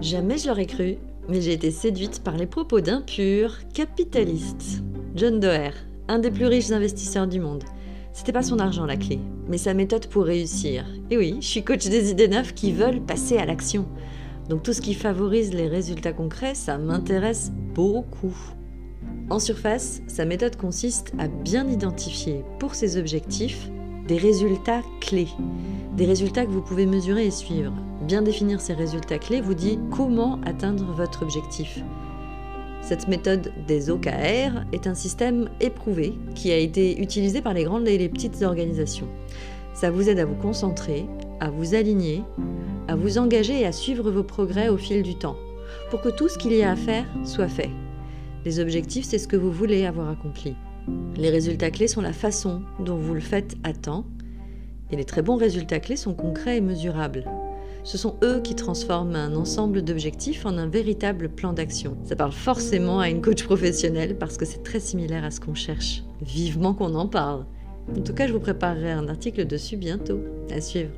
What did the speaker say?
Jamais je l'aurais cru, mais j'ai été séduite par les propos d'un pur capitaliste. John Doerr, un des plus riches investisseurs du monde. C'était pas son argent la clé, mais sa méthode pour réussir. Et oui, je suis coach des idées neuves qui veulent passer à l'action. Donc tout ce qui favorise les résultats concrets, ça m'intéresse beaucoup. En surface, sa méthode consiste à bien identifier pour ses objectifs des résultats clés, des résultats que vous pouvez mesurer et suivre. Bien définir ces résultats clés vous dit comment atteindre votre objectif. Cette méthode des OKR est un système éprouvé qui a été utilisé par les grandes et les petites organisations. Ça vous aide à vous concentrer, à vous aligner, à vous engager et à suivre vos progrès au fil du temps, pour que tout ce qu'il y a à faire soit fait. Les objectifs, c'est ce que vous voulez avoir accompli. Les résultats clés sont la façon dont vous le faites à temps, et les très bons résultats clés sont concrets et mesurables. Ce sont eux qui transforment un ensemble d'objectifs en un véritable plan d'action. Ça parle forcément à une coach professionnelle parce que c'est très similaire à ce qu'on cherche. Vivement qu'on en parle. En tout cas, je vous préparerai un article dessus bientôt. À suivre.